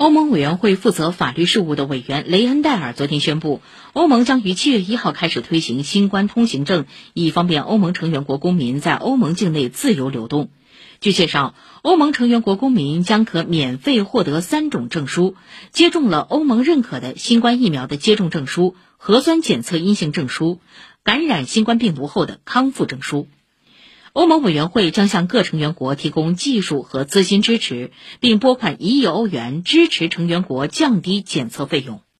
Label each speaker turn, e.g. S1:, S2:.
S1: 欧盟委员会负责法律事务的委员雷恩戴尔昨天宣布，欧盟将于七月一号开始推行新冠通行证，以方便欧盟成员国公民在欧盟境内自由流动。据介绍，欧盟成员国公民将可免费获得三种证书：接种了欧盟认可的新冠疫苗的接种证书、核酸检测阴性证书、感染新冠病毒后的康复证书。欧盟委员会将向各成员国提供技术和资金支持，并拨款一亿欧元支持成员国降低检测费用。